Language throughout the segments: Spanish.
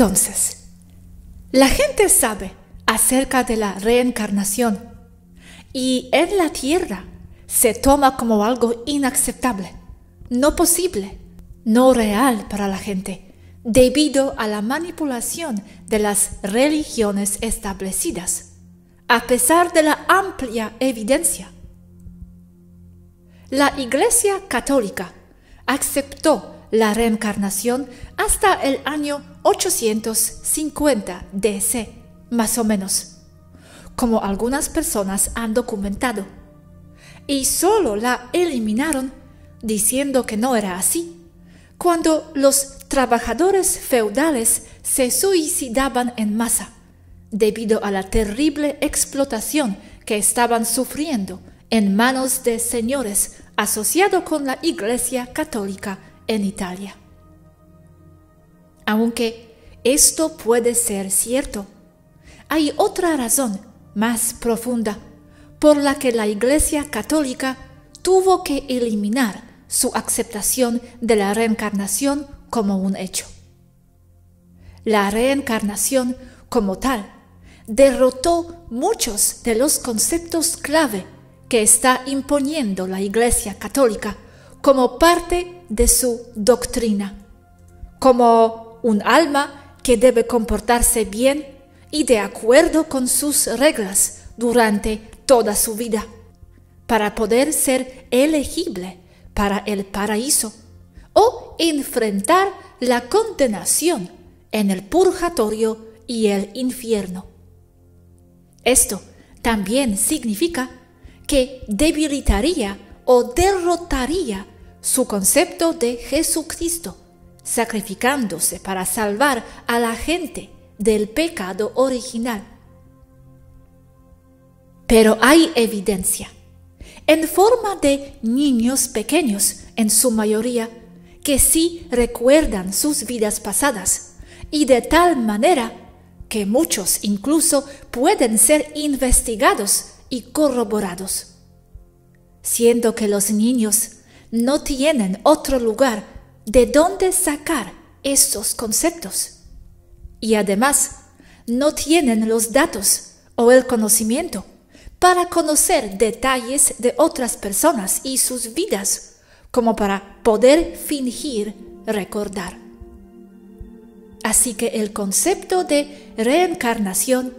Entonces, la gente sabe acerca de la reencarnación y en la tierra se toma como algo inaceptable, no posible, no real para la gente, debido a la manipulación de las religiones establecidas, a pesar de la amplia evidencia. La Iglesia Católica aceptó la reencarnación hasta el año 850 DC, más o menos, como algunas personas han documentado, y solo la eliminaron diciendo que no era así, cuando los trabajadores feudales se suicidaban en masa debido a la terrible explotación que estaban sufriendo en manos de señores asociados con la Iglesia Católica en Italia. Aunque esto puede ser cierto, hay otra razón más profunda por la que la Iglesia Católica tuvo que eliminar su aceptación de la reencarnación como un hecho. La reencarnación como tal derrotó muchos de los conceptos clave que está imponiendo la Iglesia Católica como parte de su doctrina, como un alma que debe comportarse bien y de acuerdo con sus reglas durante toda su vida, para poder ser elegible para el paraíso o enfrentar la condenación en el purgatorio y el infierno. Esto también significa que debilitaría o derrotaría su concepto de Jesucristo, sacrificándose para salvar a la gente del pecado original. Pero hay evidencia, en forma de niños pequeños en su mayoría, que sí recuerdan sus vidas pasadas, y de tal manera que muchos incluso pueden ser investigados y corroborados siendo que los niños no tienen otro lugar de donde sacar estos conceptos. Y además, no tienen los datos o el conocimiento para conocer detalles de otras personas y sus vidas, como para poder fingir recordar. Así que el concepto de reencarnación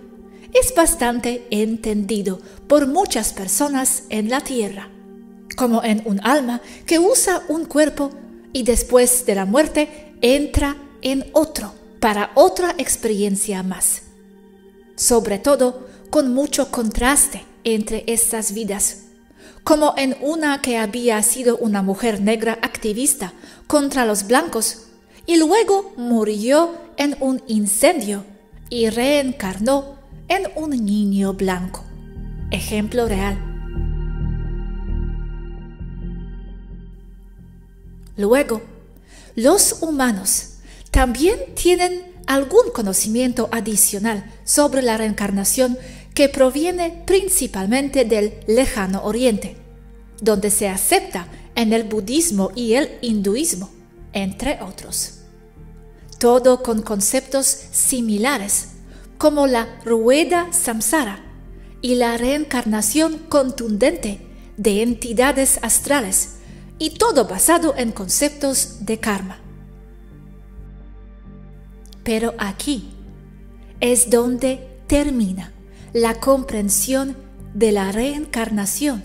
es bastante entendido por muchas personas en la Tierra como en un alma que usa un cuerpo y después de la muerte entra en otro para otra experiencia más. Sobre todo con mucho contraste entre estas vidas, como en una que había sido una mujer negra activista contra los blancos y luego murió en un incendio y reencarnó en un niño blanco. Ejemplo real. Luego, los humanos también tienen algún conocimiento adicional sobre la reencarnación que proviene principalmente del lejano oriente, donde se acepta en el budismo y el hinduismo, entre otros. Todo con conceptos similares, como la rueda samsara y la reencarnación contundente de entidades astrales y todo basado en conceptos de karma. Pero aquí es donde termina la comprensión de la reencarnación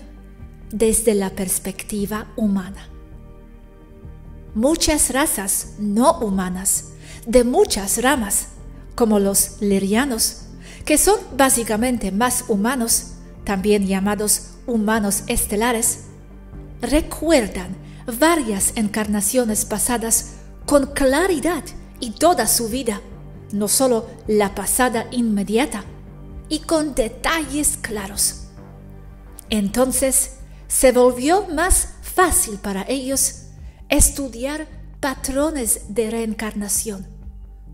desde la perspectiva humana. Muchas razas no humanas, de muchas ramas, como los lirianos, que son básicamente más humanos, también llamados humanos estelares, recuerdan varias encarnaciones pasadas con claridad y toda su vida, no solo la pasada inmediata, y con detalles claros. Entonces se volvió más fácil para ellos estudiar patrones de reencarnación,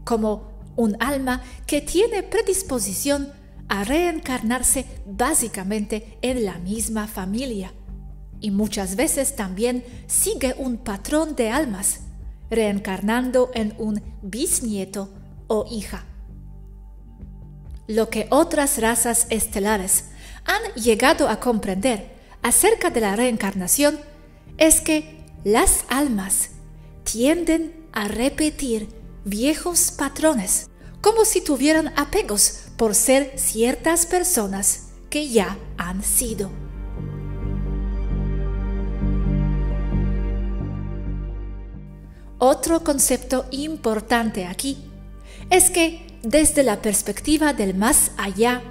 como un alma que tiene predisposición a reencarnarse básicamente en la misma familia y muchas veces también sigue un patrón de almas, reencarnando en un bisnieto o hija. Lo que otras razas estelares han llegado a comprender acerca de la reencarnación es que las almas tienden a repetir viejos patrones, como si tuvieran apegos por ser ciertas personas que ya han sido. Otro concepto importante aquí es que desde la perspectiva del más allá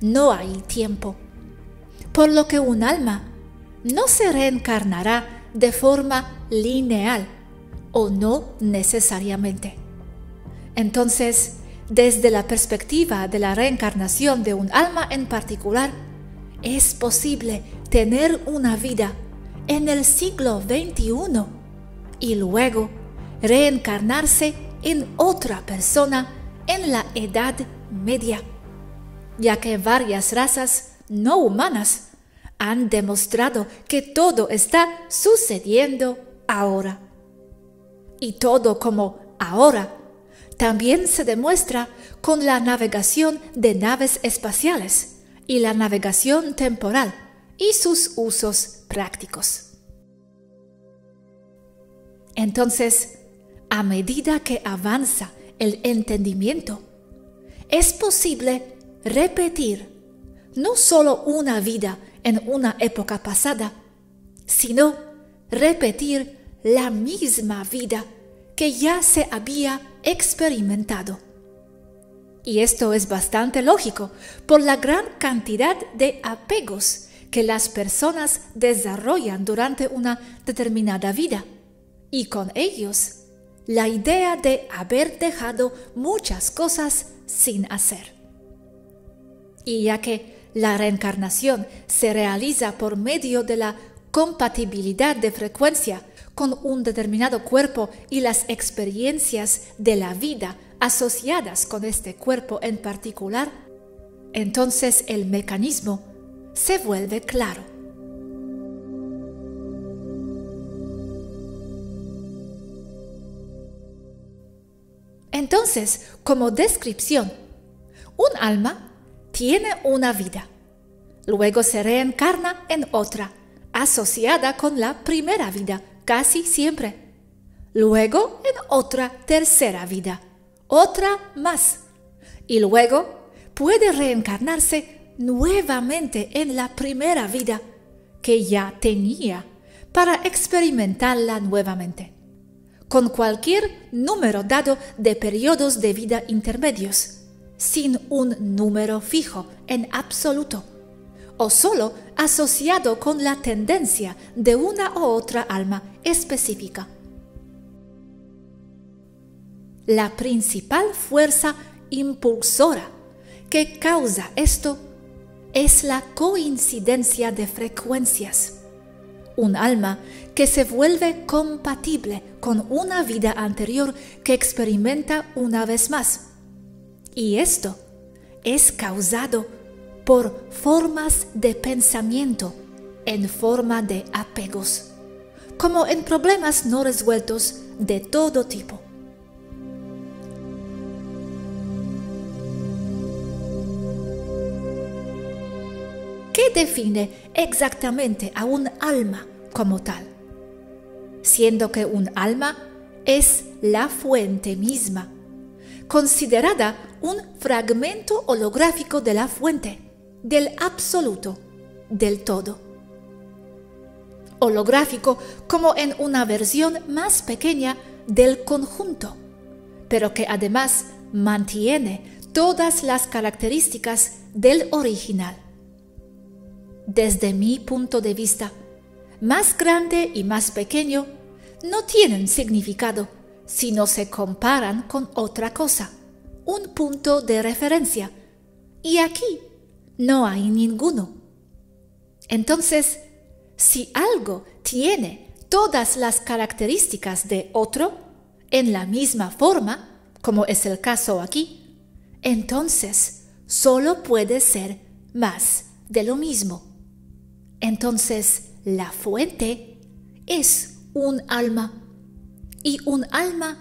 no hay tiempo, por lo que un alma no se reencarnará de forma lineal o no necesariamente. Entonces, desde la perspectiva de la reencarnación de un alma en particular, es posible tener una vida en el siglo XXI y luego reencarnarse en otra persona en la Edad Media, ya que varias razas no humanas han demostrado que todo está sucediendo ahora. Y todo como ahora también se demuestra con la navegación de naves espaciales y la navegación temporal y sus usos prácticos. Entonces, a medida que avanza el entendimiento, es posible repetir no solo una vida en una época pasada, sino repetir la misma vida que ya se había experimentado. Y esto es bastante lógico por la gran cantidad de apegos que las personas desarrollan durante una determinada vida y con ellos la idea de haber dejado muchas cosas sin hacer. Y ya que la reencarnación se realiza por medio de la compatibilidad de frecuencia con un determinado cuerpo y las experiencias de la vida asociadas con este cuerpo en particular, entonces el mecanismo se vuelve claro. Entonces, como descripción, un alma tiene una vida, luego se reencarna en otra, asociada con la primera vida, casi siempre. Luego en otra tercera vida, otra más. Y luego puede reencarnarse nuevamente en la primera vida que ya tenía para experimentarla nuevamente, con cualquier número dado de periodos de vida intermedios, sin un número fijo en absoluto o solo asociado con la tendencia de una u otra alma específica. La principal fuerza impulsora que causa esto es la coincidencia de frecuencias. Un alma que se vuelve compatible con una vida anterior que experimenta una vez más. Y esto es causado por formas de pensamiento en forma de apegos, como en problemas no resueltos de todo tipo. ¿Qué define exactamente a un alma como tal? Siendo que un alma es la fuente misma, considerada un fragmento holográfico de la fuente del absoluto, del todo. Holográfico como en una versión más pequeña del conjunto, pero que además mantiene todas las características del original. Desde mi punto de vista, más grande y más pequeño no tienen significado si no se comparan con otra cosa, un punto de referencia. Y aquí no hay ninguno. Entonces, si algo tiene todas las características de otro en la misma forma, como es el caso aquí, entonces solo puede ser más de lo mismo. Entonces, la fuente es un alma y un alma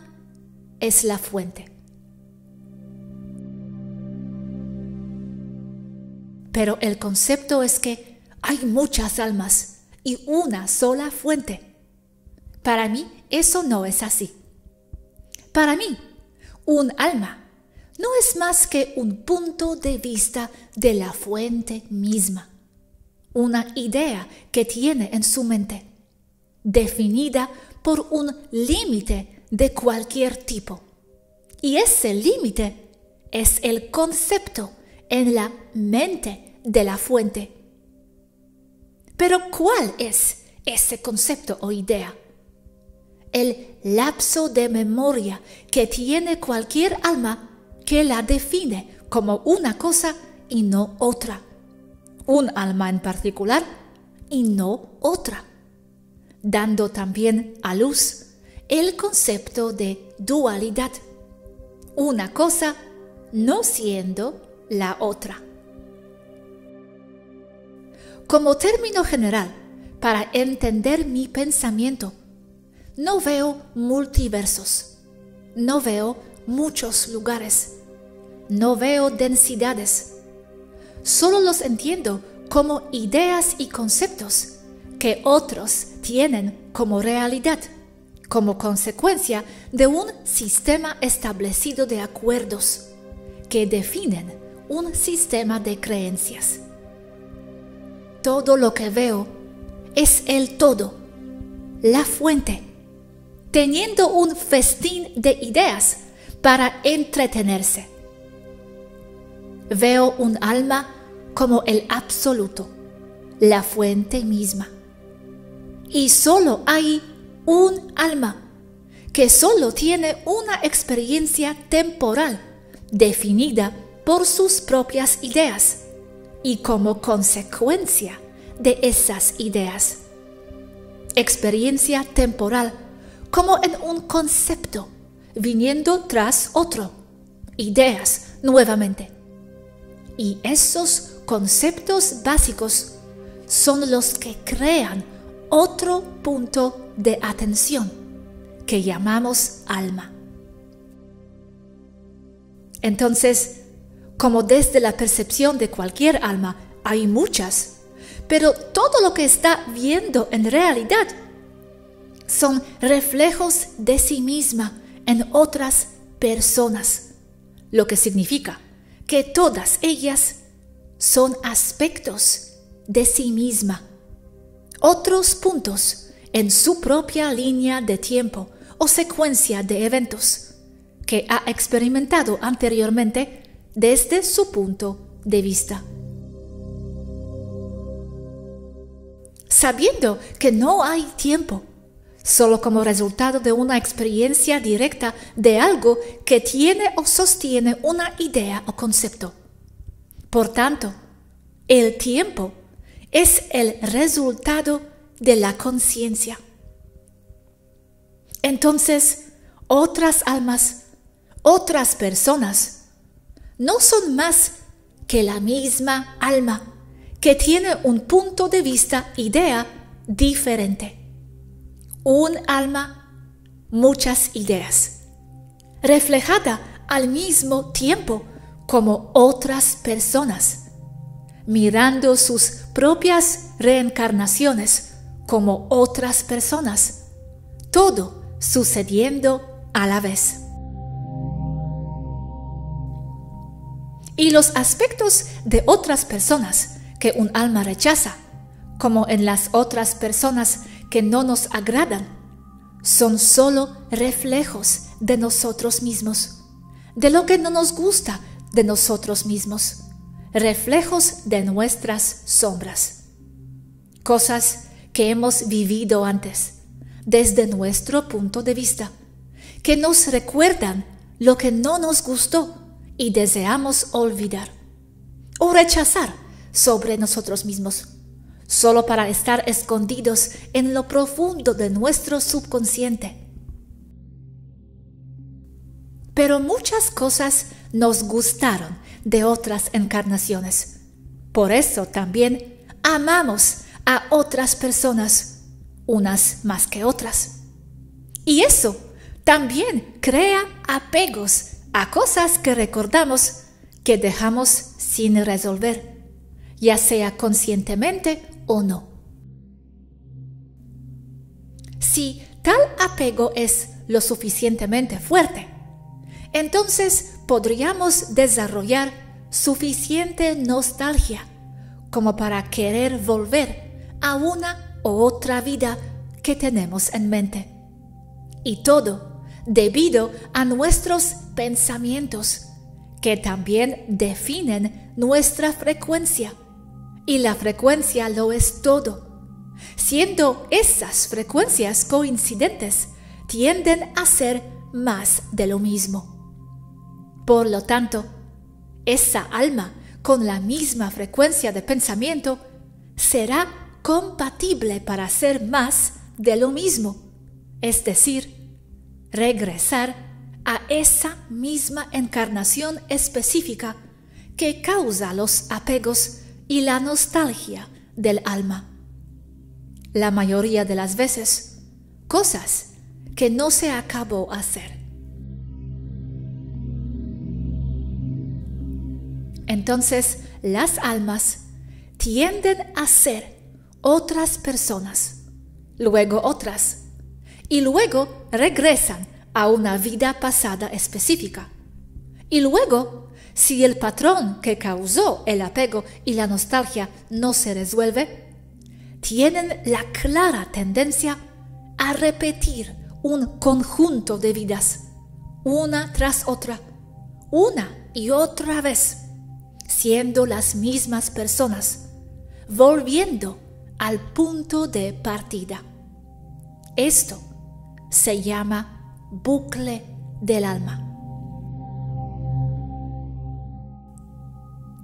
es la fuente. Pero el concepto es que hay muchas almas y una sola fuente. Para mí eso no es así. Para mí, un alma no es más que un punto de vista de la fuente misma, una idea que tiene en su mente, definida por un límite de cualquier tipo. Y ese límite es el concepto en la mente de la fuente. Pero ¿cuál es ese concepto o idea? El lapso de memoria que tiene cualquier alma que la define como una cosa y no otra. Un alma en particular y no otra. Dando también a luz el concepto de dualidad. Una cosa no siendo la otra. Como término general, para entender mi pensamiento, no veo multiversos, no veo muchos lugares, no veo densidades, solo los entiendo como ideas y conceptos que otros tienen como realidad, como consecuencia de un sistema establecido de acuerdos que definen un sistema de creencias. Todo lo que veo es el todo, la fuente, teniendo un festín de ideas para entretenerse. Veo un alma como el absoluto, la fuente misma. Y solo hay un alma que solo tiene una experiencia temporal definida por sus propias ideas y como consecuencia de esas ideas. Experiencia temporal como en un concepto, viniendo tras otro. Ideas nuevamente. Y esos conceptos básicos son los que crean otro punto de atención que llamamos alma. Entonces, como desde la percepción de cualquier alma hay muchas, pero todo lo que está viendo en realidad son reflejos de sí misma en otras personas, lo que significa que todas ellas son aspectos de sí misma, otros puntos en su propia línea de tiempo o secuencia de eventos que ha experimentado anteriormente desde su punto de vista. Sabiendo que no hay tiempo, solo como resultado de una experiencia directa de algo que tiene o sostiene una idea o concepto. Por tanto, el tiempo es el resultado de la conciencia. Entonces, otras almas, otras personas, no son más que la misma alma, que tiene un punto de vista, idea diferente. Un alma, muchas ideas, reflejada al mismo tiempo como otras personas, mirando sus propias reencarnaciones como otras personas, todo sucediendo a la vez. y los aspectos de otras personas que un alma rechaza, como en las otras personas que no nos agradan, son solo reflejos de nosotros mismos, de lo que no nos gusta de nosotros mismos, reflejos de nuestras sombras, cosas que hemos vivido antes, desde nuestro punto de vista, que nos recuerdan lo que no nos gustó y deseamos olvidar o rechazar sobre nosotros mismos, solo para estar escondidos en lo profundo de nuestro subconsciente. Pero muchas cosas nos gustaron de otras encarnaciones. Por eso también amamos a otras personas, unas más que otras. Y eso también crea apegos a cosas que recordamos que dejamos sin resolver, ya sea conscientemente o no. Si tal apego es lo suficientemente fuerte, entonces podríamos desarrollar suficiente nostalgia como para querer volver a una u otra vida que tenemos en mente. Y todo debido a nuestros pensamientos, que también definen nuestra frecuencia. Y la frecuencia lo es todo. Siendo esas frecuencias coincidentes, tienden a ser más de lo mismo. Por lo tanto, esa alma con la misma frecuencia de pensamiento será compatible para ser más de lo mismo, es decir, regresar a esa misma encarnación específica que causa los apegos y la nostalgia del alma. La mayoría de las veces, cosas que no se acabó hacer. Entonces las almas tienden a ser otras personas, luego otras, y luego regresan a una vida pasada específica. Y luego, si el patrón que causó el apego y la nostalgia no se resuelve, tienen la clara tendencia a repetir un conjunto de vidas, una tras otra, una y otra vez, siendo las mismas personas, volviendo al punto de partida. Esto se llama bucle del alma.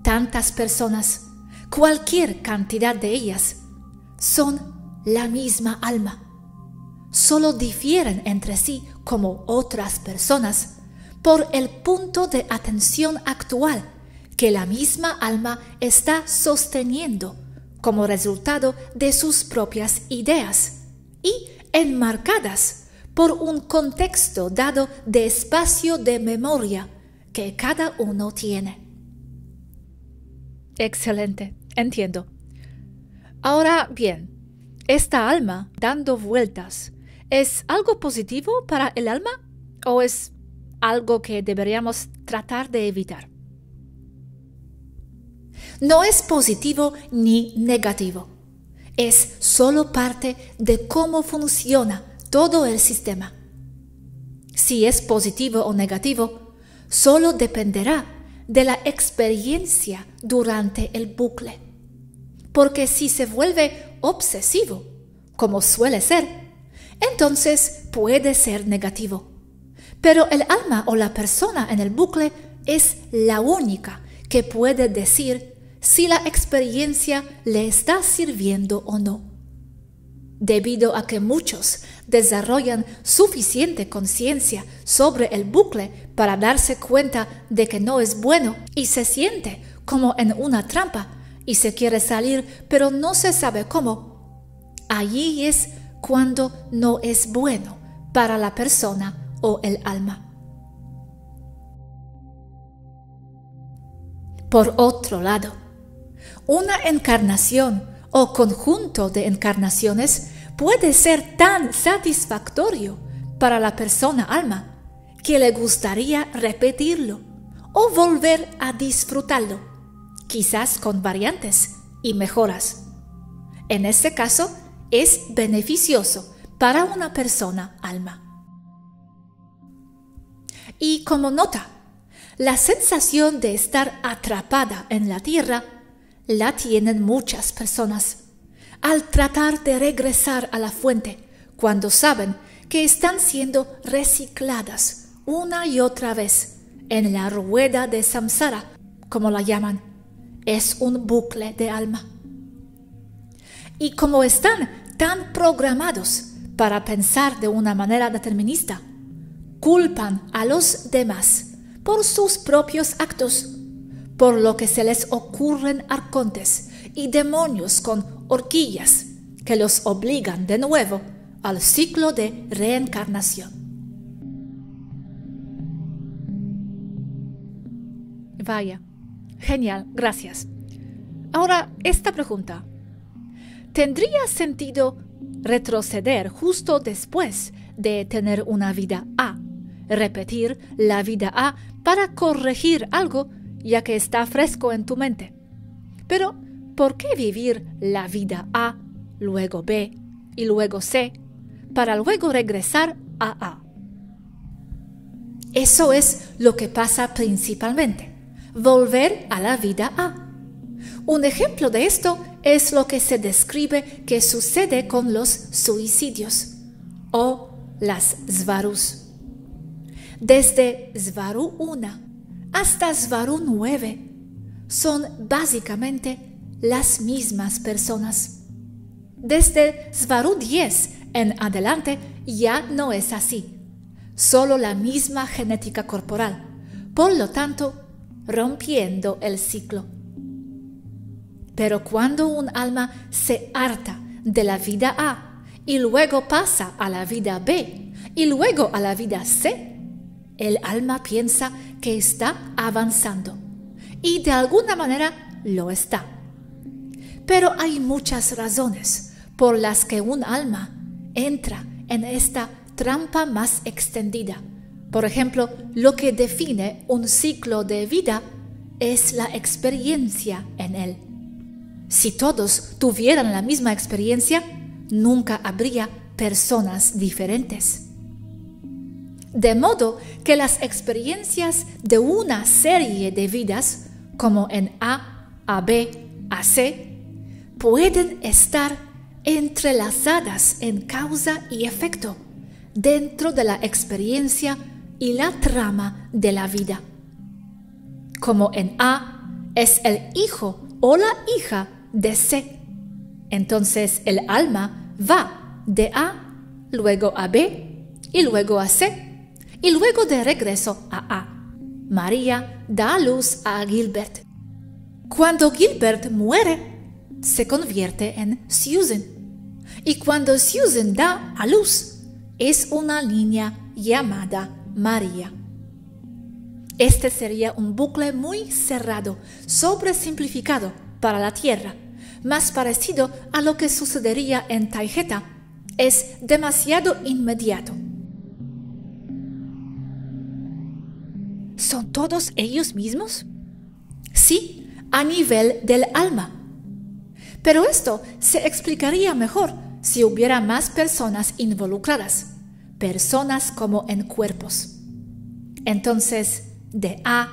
Tantas personas, cualquier cantidad de ellas, son la misma alma. Solo difieren entre sí como otras personas por el punto de atención actual que la misma alma está sosteniendo como resultado de sus propias ideas y enmarcadas por un contexto dado de espacio de memoria que cada uno tiene. Excelente, entiendo. Ahora bien, esta alma dando vueltas, ¿es algo positivo para el alma o es algo que deberíamos tratar de evitar? No es positivo ni negativo. Es solo parte de cómo funciona todo el sistema. Si es positivo o negativo, solo dependerá de la experiencia durante el bucle. Porque si se vuelve obsesivo, como suele ser, entonces puede ser negativo. Pero el alma o la persona en el bucle es la única que puede decir si la experiencia le está sirviendo o no debido a que muchos desarrollan suficiente conciencia sobre el bucle para darse cuenta de que no es bueno y se siente como en una trampa y se quiere salir pero no se sabe cómo. Allí es cuando no es bueno para la persona o el alma. Por otro lado, una encarnación o conjunto de encarnaciones puede ser tan satisfactorio para la persona alma que le gustaría repetirlo o volver a disfrutarlo, quizás con variantes y mejoras. En este caso, es beneficioso para una persona alma. Y como nota, la sensación de estar atrapada en la tierra la tienen muchas personas al tratar de regresar a la fuente cuando saben que están siendo recicladas una y otra vez en la rueda de samsara, como la llaman. Es un bucle de alma. Y como están tan programados para pensar de una manera determinista, culpan a los demás por sus propios actos, por lo que se les ocurren arcontes y demonios con horquillas que los obligan de nuevo al ciclo de reencarnación. Vaya, genial, gracias. Ahora, esta pregunta. ¿Tendría sentido retroceder justo después de tener una vida A? Repetir la vida A para corregir algo ya que está fresco en tu mente. Pero, ¿por qué vivir la vida A, luego B y luego C, para luego regresar a A? Eso es lo que pasa principalmente, volver a la vida A. Un ejemplo de esto es lo que se describe que sucede con los suicidios o las Svarus. Desde Svaru 1 hasta Svaru 9 son básicamente las mismas personas. Desde Svaru 10 en adelante ya no es así, solo la misma genética corporal, por lo tanto, rompiendo el ciclo. Pero cuando un alma se harta de la vida A y luego pasa a la vida B y luego a la vida C, el alma piensa que está avanzando y de alguna manera lo está. Pero hay muchas razones por las que un alma entra en esta trampa más extendida. Por ejemplo, lo que define un ciclo de vida es la experiencia en él. Si todos tuvieran la misma experiencia, nunca habría personas diferentes. De modo que las experiencias de una serie de vidas, como en A, A, B, A, C, pueden estar entrelazadas en causa y efecto dentro de la experiencia y la trama de la vida. Como en A es el hijo o la hija de C. Entonces el alma va de A, luego a B y luego a C y luego de regreso a A. María da luz a Gilbert. Cuando Gilbert muere, se convierte en Susan. Y cuando Susan da a luz, es una niña llamada María. Este sería un bucle muy cerrado, sobresimplificado para la Tierra, más parecido a lo que sucedería en Taijeta. Es demasiado inmediato. ¿Son todos ellos mismos? Sí, a nivel del alma. Pero esto se explicaría mejor si hubiera más personas involucradas, personas como en cuerpos. Entonces, de A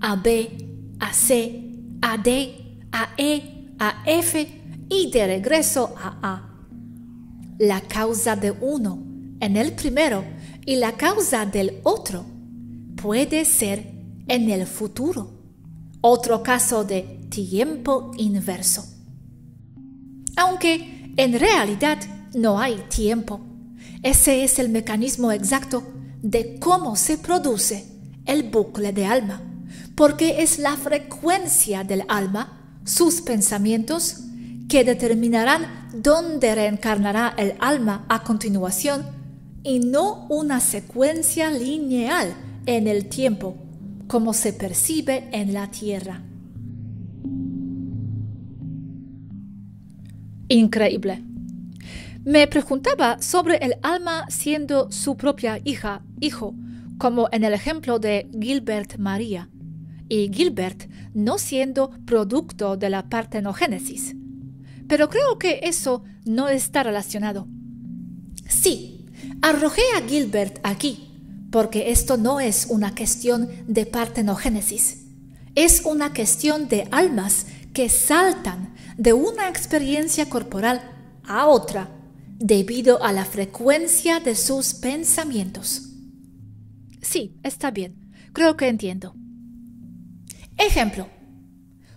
a B, a C, a D, a E, a F y de regreso a A. La causa de uno en el primero y la causa del otro puede ser en el futuro. Otro caso de tiempo inverso. Aunque en realidad no hay tiempo, ese es el mecanismo exacto de cómo se produce el bucle de alma, porque es la frecuencia del alma, sus pensamientos, que determinarán dónde reencarnará el alma a continuación y no una secuencia lineal en el tiempo, como se percibe en la tierra. Increíble. Me preguntaba sobre el alma siendo su propia hija, hijo, como en el ejemplo de Gilbert María, y Gilbert no siendo producto de la partenogénesis. Pero creo que eso no está relacionado. Sí, arrojé a Gilbert aquí porque esto no es una cuestión de partenogénesis, es una cuestión de almas que saltan de una experiencia corporal a otra debido a la frecuencia de sus pensamientos. Sí, está bien, creo que entiendo. Ejemplo.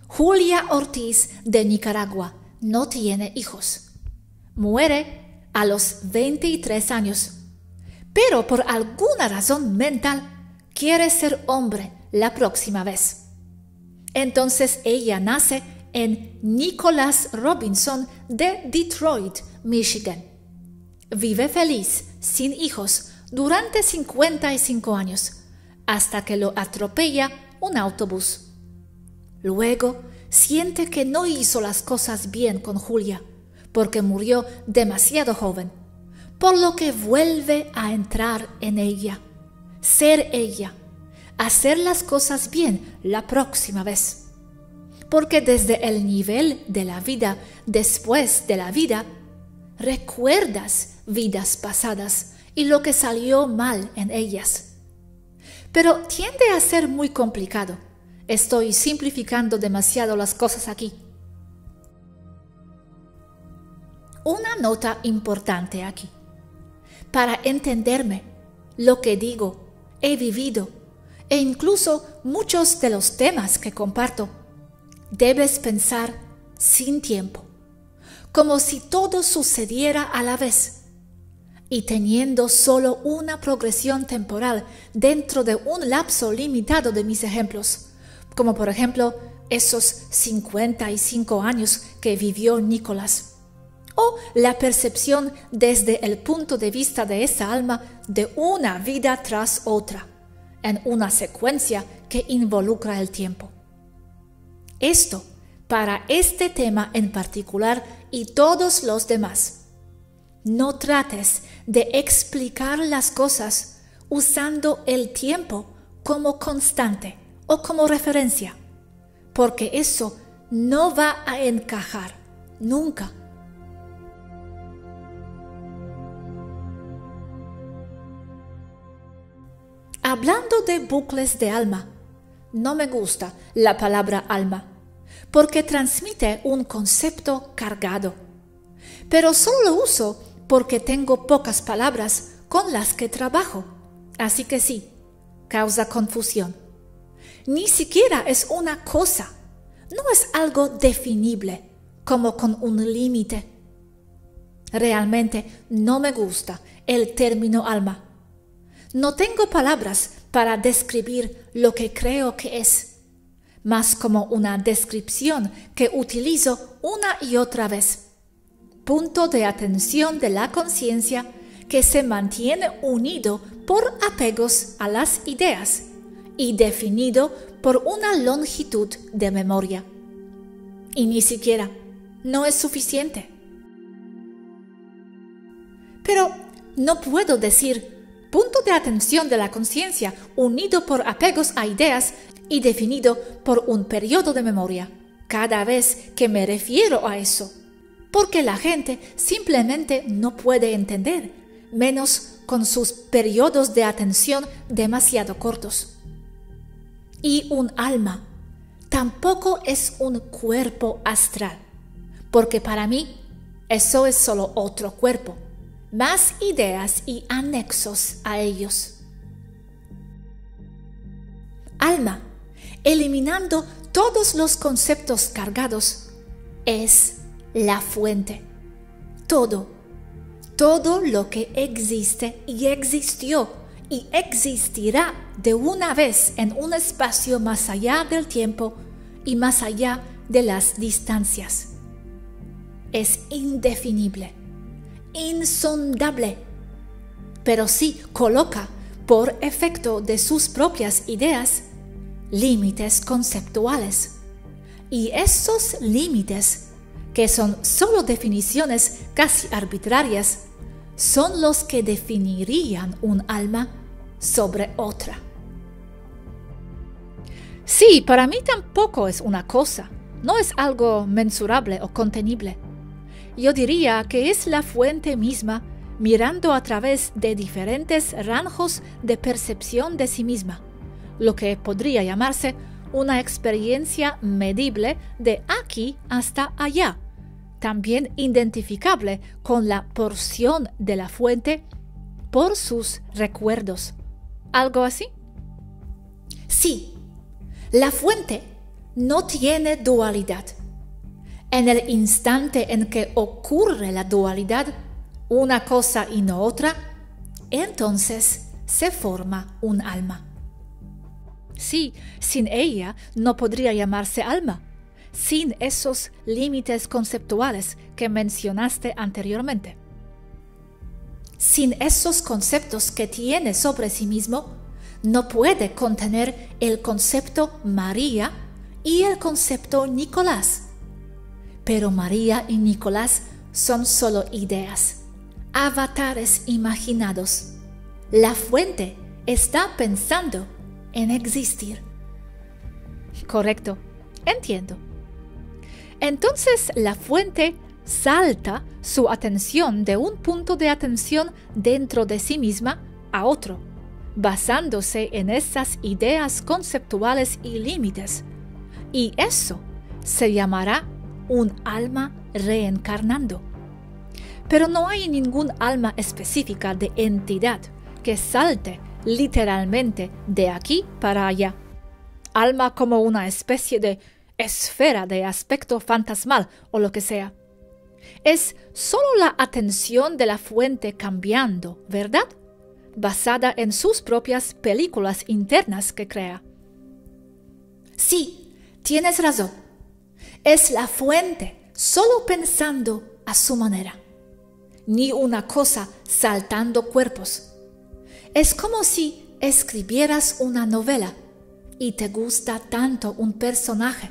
Julia Ortiz de Nicaragua no tiene hijos, Muere a los 23 años, pero por alguna razón mental quiere ser hombre la próxima vez. Entonces ella nace en Nicholas Robinson de Detroit, Michigan. Vive feliz, sin hijos, durante 55 años, hasta que lo atropella un autobús. Luego siente que no hizo las cosas bien con Julia, porque murió demasiado joven, por lo que vuelve a entrar en ella, ser ella, hacer las cosas bien la próxima vez. Porque desde el nivel de la vida después de la vida, recuerdas vidas pasadas y lo que salió mal en ellas. Pero tiende a ser muy complicado Estoy simplificando demasiado las cosas aquí. Una nota importante aquí. Para entenderme, lo que digo, he vivido e incluso muchos de los temas que comparto, debes pensar sin tiempo, como si todo sucediera a la vez y teniendo solo una progresión temporal dentro de un lapso limitado de mis ejemplos como por ejemplo esos 55 años que vivió Nicolás, o la percepción desde el punto de vista de esa alma de una vida tras otra, en una secuencia que involucra el tiempo. Esto para este tema en particular y todos los demás. No trates de explicar las cosas usando el tiempo como constante o como referencia, porque eso no va a encajar nunca. Hablando de bucles de alma, no me gusta la palabra alma, porque transmite un concepto cargado. Pero solo lo uso porque tengo pocas palabras con las que trabajo. Así que sí, causa confusión ni siquiera es una cosa, no es algo definible, como con un límite. Realmente no me gusta el término alma. No tengo palabras para describir lo que creo que es, más como una descripción que utilizo una y otra vez. Punto de atención de la conciencia que se mantiene unido por apegos a las ideas y definido por una longitud de memoria. Y ni siquiera no es suficiente. Pero no puedo decir punto de atención de la conciencia unido por apegos a ideas y definido por un periodo de memoria cada vez que me refiero a eso, porque la gente simplemente no puede entender, menos con sus periodos de atención demasiado cortos y un alma. Tampoco es un cuerpo astral, porque para mí eso es solo otro cuerpo, más ideas y anexos a ellos. Alma, eliminando todos los conceptos cargados, es la fuente. Todo, todo lo que existe y existió y existirá de una vez en un espacio más allá del tiempo y más allá de las distancias. Es indefinible, insondable, pero sí coloca, por efecto de sus propias ideas, límites conceptuales. Y esos límites, que son solo definiciones casi arbitrarias, son los que definirían un alma sobre otra. Sí, para mí tampoco es una cosa, no es algo mensurable o contenible. Yo diría que es la fuente misma mirando a través de diferentes rangos de percepción de sí misma, lo que podría llamarse una experiencia medible de aquí hasta allá, también identificable con la porción de la fuente por sus recuerdos. ¿Algo así? Sí, la fuente no tiene dualidad. En el instante en que ocurre la dualidad, una cosa y no otra, entonces se forma un alma. Sí, sin ella no podría llamarse alma, sin esos límites conceptuales que mencionaste anteriormente. Sin esos conceptos que tiene sobre sí mismo, no puede contener el concepto María y el concepto Nicolás. Pero María y Nicolás son solo ideas, avatares imaginados. La fuente está pensando en existir. Correcto, entiendo. Entonces la fuente salta su atención de un punto de atención dentro de sí misma a otro, basándose en esas ideas conceptuales y límites. Y eso se llamará un alma reencarnando. Pero no hay ningún alma específica de entidad que salte literalmente de aquí para allá. Alma como una especie de esfera de aspecto fantasmal o lo que sea. Es solo la atención de la fuente cambiando, ¿verdad? Basada en sus propias películas internas que crea. Sí, tienes razón. Es la fuente solo pensando a su manera. Ni una cosa saltando cuerpos. Es como si escribieras una novela y te gusta tanto un personaje.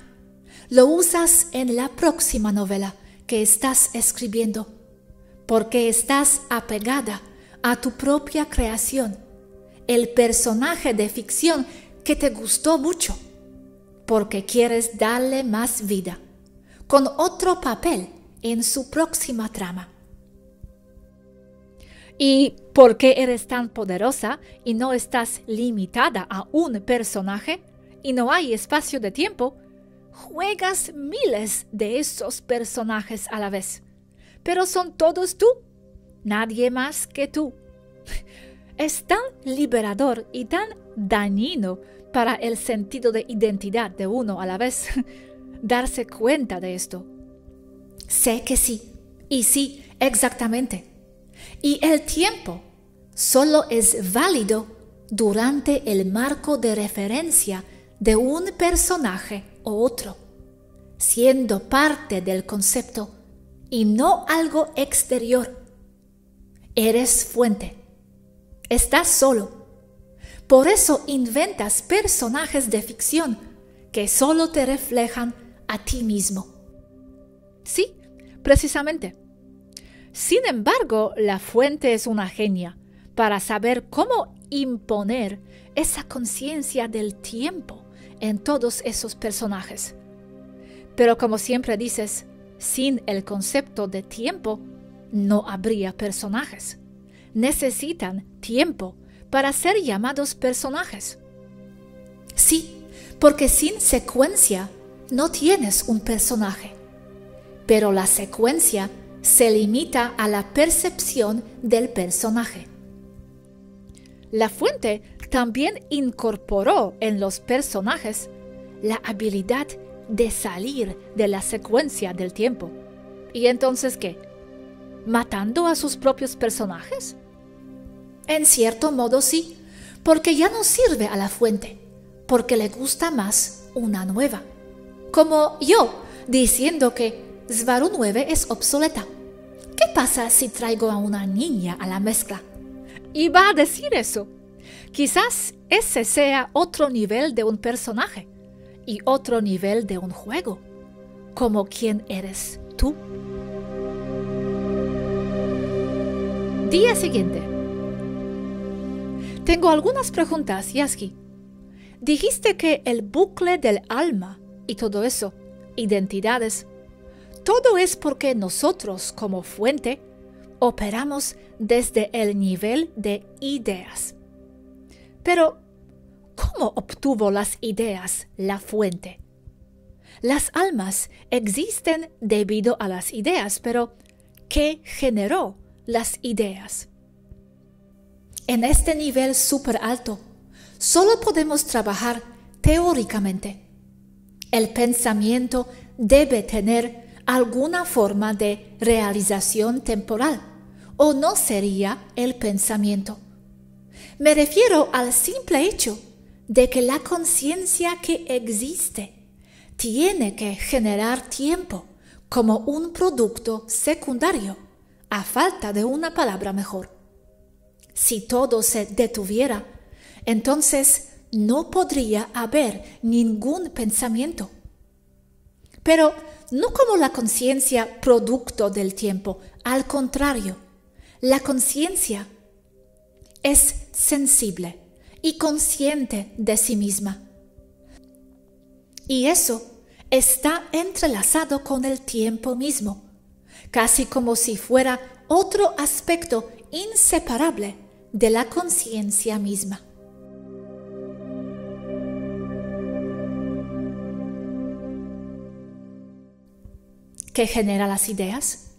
Lo usas en la próxima novela que estás escribiendo, porque estás apegada a tu propia creación, el personaje de ficción que te gustó mucho, porque quieres darle más vida, con otro papel en su próxima trama. ¿Y por qué eres tan poderosa y no estás limitada a un personaje y no hay espacio de tiempo? juegas miles de esos personajes a la vez, pero son todos tú, nadie más que tú. Es tan liberador y tan dañino para el sentido de identidad de uno a la vez darse cuenta de esto. Sé que sí, y sí, exactamente. Y el tiempo solo es válido durante el marco de referencia de un personaje o otro, siendo parte del concepto y no algo exterior. Eres fuente. Estás solo. Por eso inventas personajes de ficción que solo te reflejan a ti mismo. Sí, precisamente. Sin embargo, la fuente es una genia para saber cómo imponer esa conciencia del tiempo en todos esos personajes. Pero como siempre dices, sin el concepto de tiempo, no habría personajes. Necesitan tiempo para ser llamados personajes. Sí, porque sin secuencia no tienes un personaje. Pero la secuencia se limita a la percepción del personaje. La fuente también incorporó en los personajes la habilidad de salir de la secuencia del tiempo. ¿Y entonces qué? ¿Matando a sus propios personajes? En cierto modo sí, porque ya no sirve a la fuente, porque le gusta más una nueva. Como yo, diciendo que Svaru 9 es obsoleta. ¿Qué pasa si traigo a una niña a la mezcla? Y va a decir eso. Quizás ese sea otro nivel de un personaje y otro nivel de un juego, como quien eres tú. Día siguiente. Tengo algunas preguntas, Yaski. Dijiste que el bucle del alma y todo eso, identidades, todo es porque nosotros como fuente operamos desde el nivel de ideas. Pero, ¿cómo obtuvo las ideas la fuente? Las almas existen debido a las ideas, pero ¿qué generó las ideas? En este nivel súper alto, solo podemos trabajar teóricamente. El pensamiento debe tener alguna forma de realización temporal, o no sería el pensamiento. Me refiero al simple hecho de que la conciencia que existe tiene que generar tiempo como un producto secundario, a falta de una palabra mejor. Si todo se detuviera, entonces no podría haber ningún pensamiento. Pero no como la conciencia producto del tiempo, al contrario, la conciencia es sensible y consciente de sí misma. Y eso está entrelazado con el tiempo mismo, casi como si fuera otro aspecto inseparable de la conciencia misma. ¿Qué genera las ideas?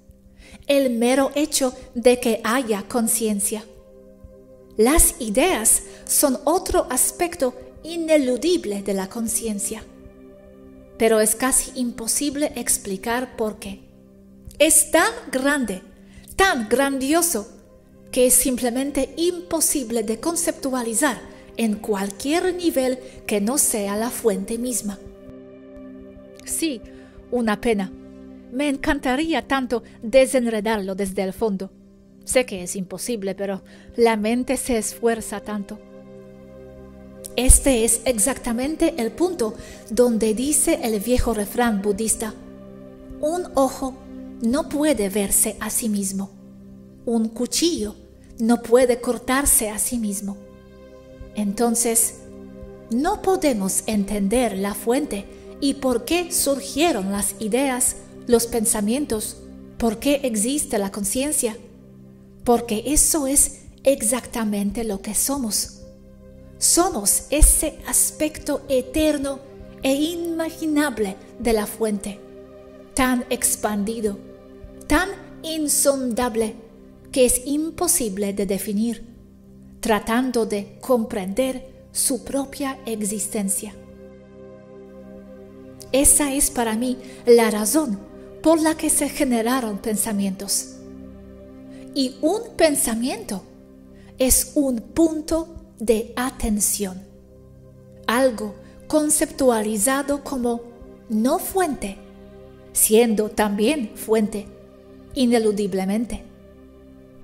El mero hecho de que haya conciencia. Las ideas son otro aspecto ineludible de la conciencia, pero es casi imposible explicar por qué. Es tan grande, tan grandioso, que es simplemente imposible de conceptualizar en cualquier nivel que no sea la fuente misma. Sí, una pena. Me encantaría tanto desenredarlo desde el fondo. Sé que es imposible, pero la mente se esfuerza tanto. Este es exactamente el punto donde dice el viejo refrán budista, un ojo no puede verse a sí mismo, un cuchillo no puede cortarse a sí mismo. Entonces, no podemos entender la fuente y por qué surgieron las ideas, los pensamientos, por qué existe la conciencia, porque eso es exactamente lo que somos. Somos ese aspecto eterno e inimaginable de la fuente, tan expandido, tan insondable que es imposible de definir, tratando de comprender su propia existencia. Esa es para mí la razón por la que se generaron pensamientos. Y un pensamiento es un punto de atención, algo conceptualizado como no fuente, siendo también fuente, ineludiblemente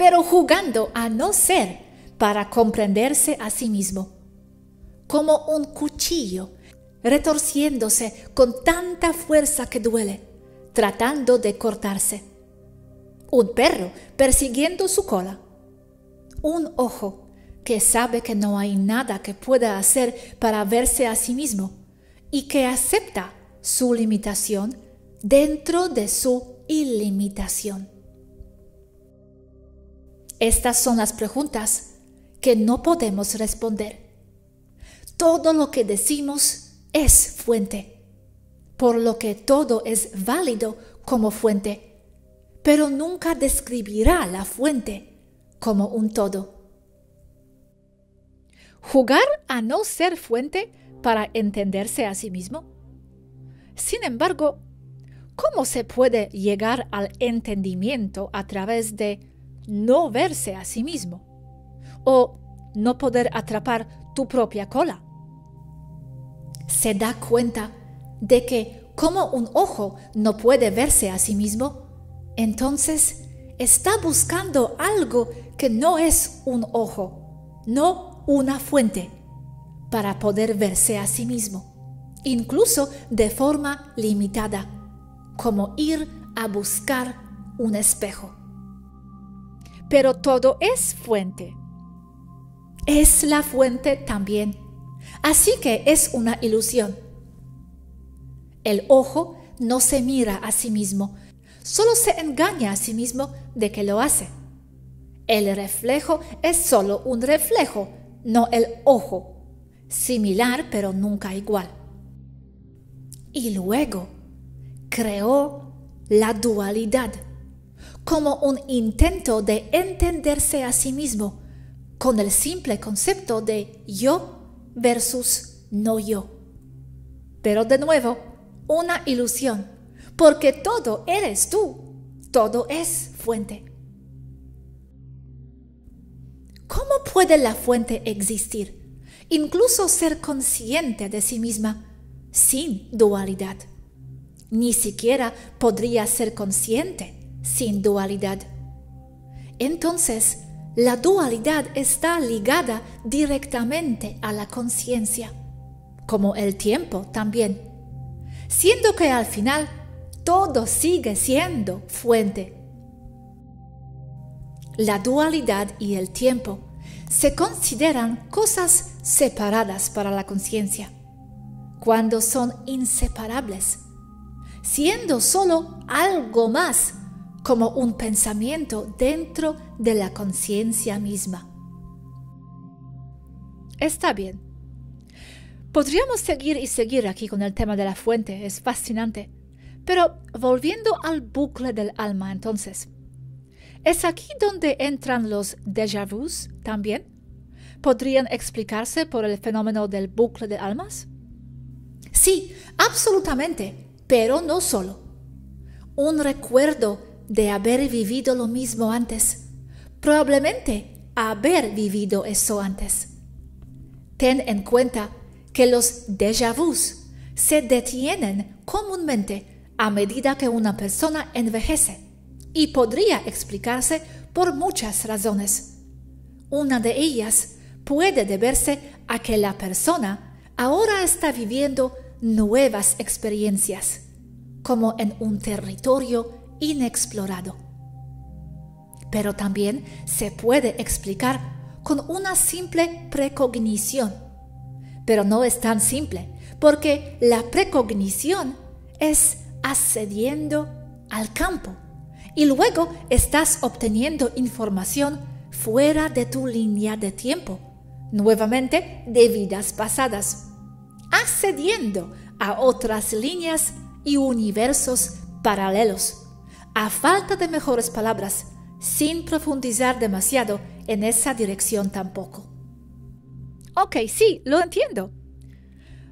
pero jugando a no ser para comprenderse a sí mismo, como un cuchillo retorciéndose con tanta fuerza que duele, tratando de cortarse. Un perro persiguiendo su cola. Un ojo que sabe que no hay nada que pueda hacer para verse a sí mismo y que acepta su limitación dentro de su ilimitación. Estas son las preguntas que no podemos responder. Todo lo que decimos es fuente, por lo que todo es válido como fuente, pero nunca describirá la fuente como un todo. ¿Jugar a no ser fuente para entenderse a sí mismo? Sin embargo, ¿cómo se puede llegar al entendimiento a través de no verse a sí mismo o no poder atrapar tu propia cola. Se da cuenta de que como un ojo no puede verse a sí mismo, entonces está buscando algo que no es un ojo, no una fuente, para poder verse a sí mismo, incluso de forma limitada, como ir a buscar un espejo pero todo es fuente. Es la fuente también. Así que es una ilusión. El ojo no se mira a sí mismo, solo se engaña a sí mismo de que lo hace. El reflejo es solo un reflejo, no el ojo, similar pero nunca igual. Y luego creó la dualidad como un intento de entenderse a sí mismo con el simple concepto de yo versus no yo. Pero de nuevo, una ilusión, porque todo eres tú, todo es fuente. ¿Cómo puede la fuente existir, incluso ser consciente de sí misma, sin dualidad? Ni siquiera podría ser consciente sin dualidad. Entonces, la dualidad está ligada directamente a la conciencia, como el tiempo también, siendo que al final todo sigue siendo fuente. La dualidad y el tiempo se consideran cosas separadas para la conciencia, cuando son inseparables, siendo solo algo más como un pensamiento dentro de la conciencia misma. Está bien. Podríamos seguir y seguir aquí con el tema de la fuente, es fascinante. Pero volviendo al bucle del alma entonces, ¿es aquí donde entran los déjà vus también? ¿Podrían explicarse por el fenómeno del bucle de almas? Sí, absolutamente, pero no solo. Un recuerdo de haber vivido lo mismo antes. Probablemente haber vivido eso antes. Ten en cuenta que los déjà vus se detienen comúnmente a medida que una persona envejece y podría explicarse por muchas razones. Una de ellas puede deberse a que la persona ahora está viviendo nuevas experiencias, como en un territorio inexplorado. Pero también se puede explicar con una simple precognición. Pero no es tan simple, porque la precognición es accediendo al campo y luego estás obteniendo información fuera de tu línea de tiempo, nuevamente de vidas pasadas, accediendo a otras líneas y universos paralelos a falta de mejores palabras, sin profundizar demasiado en esa dirección tampoco. Ok, sí, lo entiendo.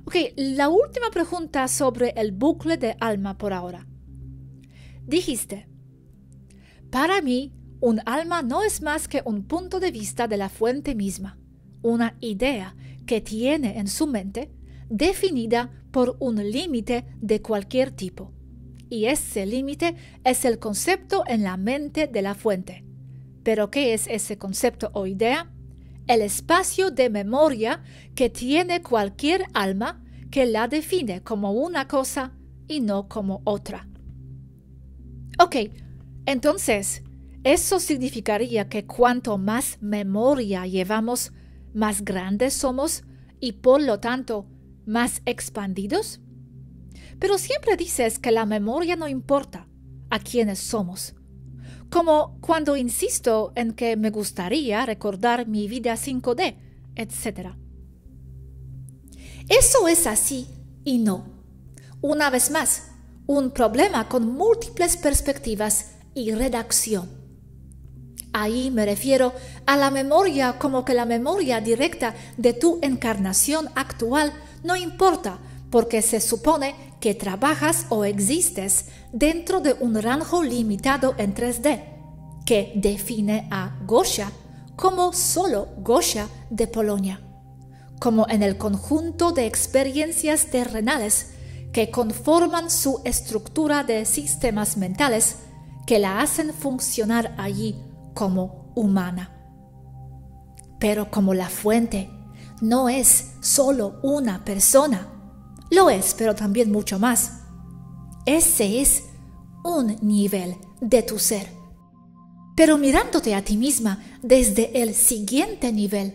Ok, la última pregunta sobre el bucle de alma por ahora. Dijiste, para mí, un alma no es más que un punto de vista de la fuente misma, una idea que tiene en su mente definida por un límite de cualquier tipo y ese límite es el concepto en la mente de la fuente. ¿Pero qué es ese concepto o idea? El espacio de memoria que tiene cualquier alma que la define como una cosa y no como otra. Ok, entonces, ¿eso significaría que cuanto más memoria llevamos, más grandes somos y por lo tanto más expandidos? Pero siempre dices que la memoria no importa a quienes somos. Como cuando insisto en que me gustaría recordar mi vida 5D, etc. Eso es así y no. Una vez más, un problema con múltiples perspectivas y redacción. Ahí me refiero a la memoria como que la memoria directa de tu encarnación actual no importa porque se supone que trabajas o existes dentro de un rango limitado en 3D, que define a Gosha como solo Gosha de Polonia, como en el conjunto de experiencias terrenales que conforman su estructura de sistemas mentales que la hacen funcionar allí como humana. Pero como la fuente no es solo una persona, lo es, pero también mucho más. Ese es un nivel de tu ser. Pero mirándote a ti misma desde el siguiente nivel,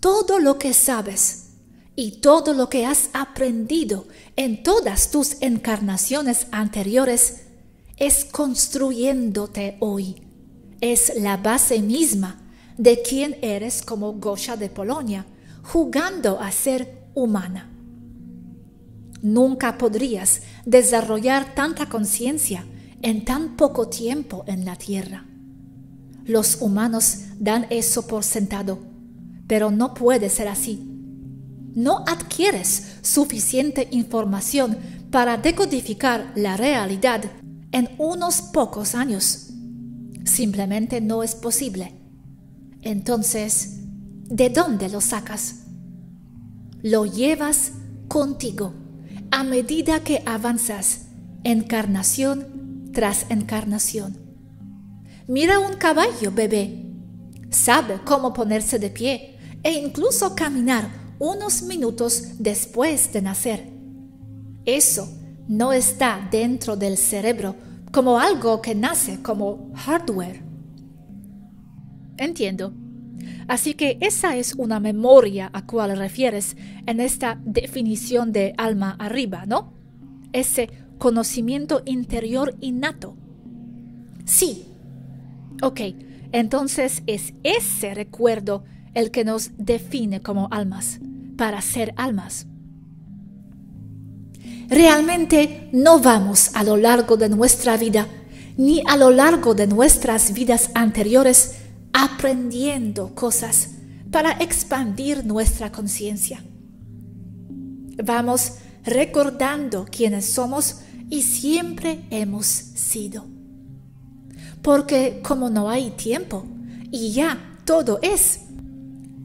todo lo que sabes y todo lo que has aprendido en todas tus encarnaciones anteriores es construyéndote hoy. Es la base misma de quien eres como Gosha de Polonia, jugando a ser humana. Nunca podrías desarrollar tanta conciencia en tan poco tiempo en la Tierra. Los humanos dan eso por sentado, pero no puede ser así. No adquieres suficiente información para decodificar la realidad en unos pocos años. Simplemente no es posible. Entonces, ¿de dónde lo sacas? Lo llevas contigo a medida que avanzas, encarnación tras encarnación. Mira un caballo bebé. Sabe cómo ponerse de pie e incluso caminar unos minutos después de nacer. Eso no está dentro del cerebro como algo que nace como hardware. Entiendo. Así que esa es una memoria a cual refieres en esta definición de alma arriba, ¿no? Ese conocimiento interior innato. Sí. Ok, entonces es ese recuerdo el que nos define como almas, para ser almas. Realmente no vamos a lo largo de nuestra vida, ni a lo largo de nuestras vidas anteriores, aprendiendo cosas para expandir nuestra conciencia. Vamos recordando quiénes somos y siempre hemos sido. Porque como no hay tiempo y ya todo es,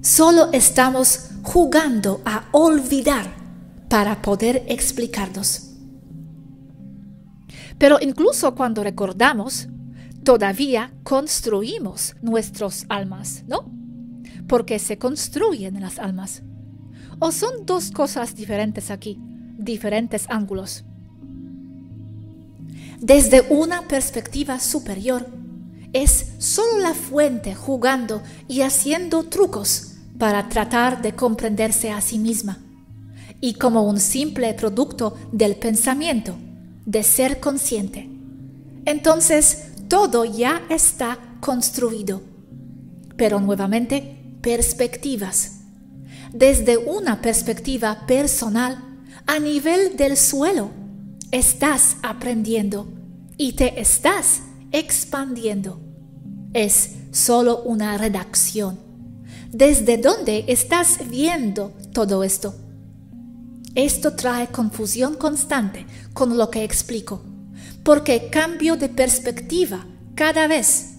solo estamos jugando a olvidar para poder explicarnos. Pero incluso cuando recordamos, todavía construimos nuestras almas, ¿no? Porque se construyen las almas. ¿O son dos cosas diferentes aquí, diferentes ángulos? Desde una perspectiva superior, es solo la fuente jugando y haciendo trucos para tratar de comprenderse a sí misma. Y como un simple producto del pensamiento, de ser consciente. Entonces, todo ya está construido. Pero nuevamente, perspectivas. Desde una perspectiva personal, a nivel del suelo, estás aprendiendo y te estás expandiendo. Es solo una redacción. ¿Desde dónde estás viendo todo esto? Esto trae confusión constante con lo que explico porque cambio de perspectiva cada vez,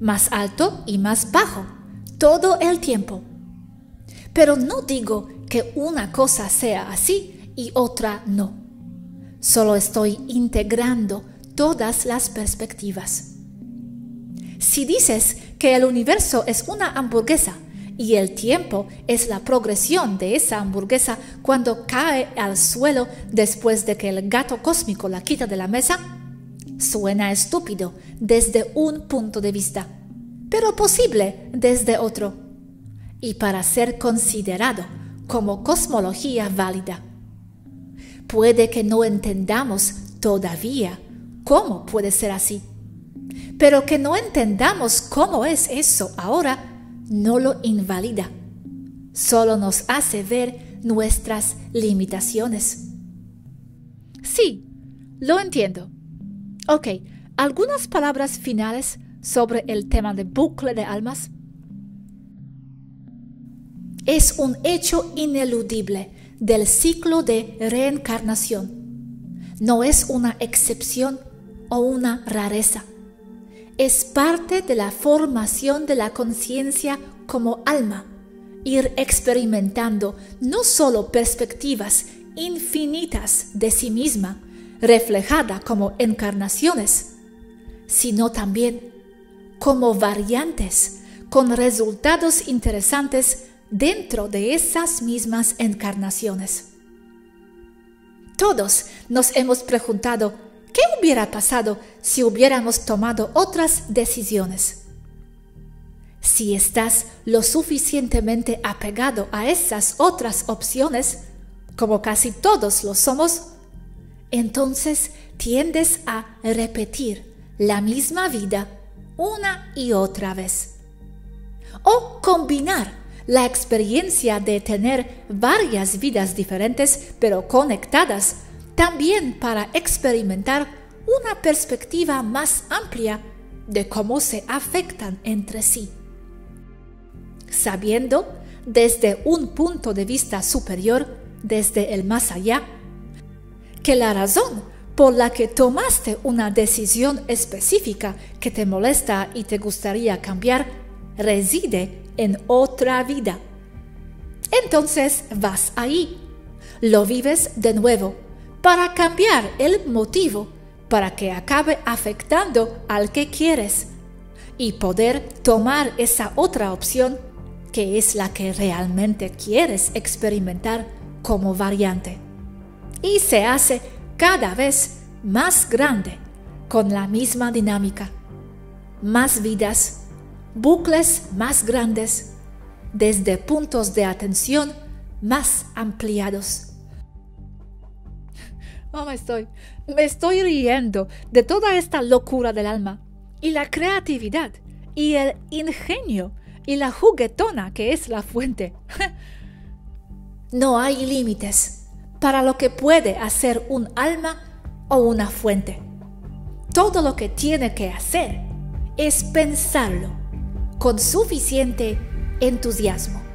más alto y más bajo, todo el tiempo. Pero no digo que una cosa sea así y otra no. Solo estoy integrando todas las perspectivas. Si dices que el universo es una hamburguesa y el tiempo es la progresión de esa hamburguesa cuando cae al suelo después de que el gato cósmico la quita de la mesa, Suena estúpido desde un punto de vista, pero posible desde otro, y para ser considerado como cosmología válida. Puede que no entendamos todavía cómo puede ser así, pero que no entendamos cómo es eso ahora no lo invalida, solo nos hace ver nuestras limitaciones. Sí, lo entiendo Ok, algunas palabras finales sobre el tema de bucle de almas. Es un hecho ineludible del ciclo de reencarnación. No es una excepción o una rareza. Es parte de la formación de la conciencia como alma, ir experimentando no solo perspectivas infinitas de sí misma, reflejada como encarnaciones, sino también como variantes con resultados interesantes dentro de esas mismas encarnaciones. Todos nos hemos preguntado qué hubiera pasado si hubiéramos tomado otras decisiones. Si estás lo suficientemente apegado a esas otras opciones, como casi todos lo somos, entonces tiendes a repetir la misma vida una y otra vez. O combinar la experiencia de tener varias vidas diferentes pero conectadas también para experimentar una perspectiva más amplia de cómo se afectan entre sí. Sabiendo desde un punto de vista superior, desde el más allá, que la razón por la que tomaste una decisión específica que te molesta y te gustaría cambiar reside en otra vida. Entonces vas ahí, lo vives de nuevo, para cambiar el motivo para que acabe afectando al que quieres y poder tomar esa otra opción que es la que realmente quieres experimentar como variante. Y se hace cada vez más grande con la misma dinámica. Más vidas, bucles más grandes, desde puntos de atención más ampliados. Oh, estoy, me estoy riendo de toda esta locura del alma y la creatividad y el ingenio y la juguetona que es la fuente. no hay límites para lo que puede hacer un alma o una fuente. Todo lo que tiene que hacer es pensarlo con suficiente entusiasmo.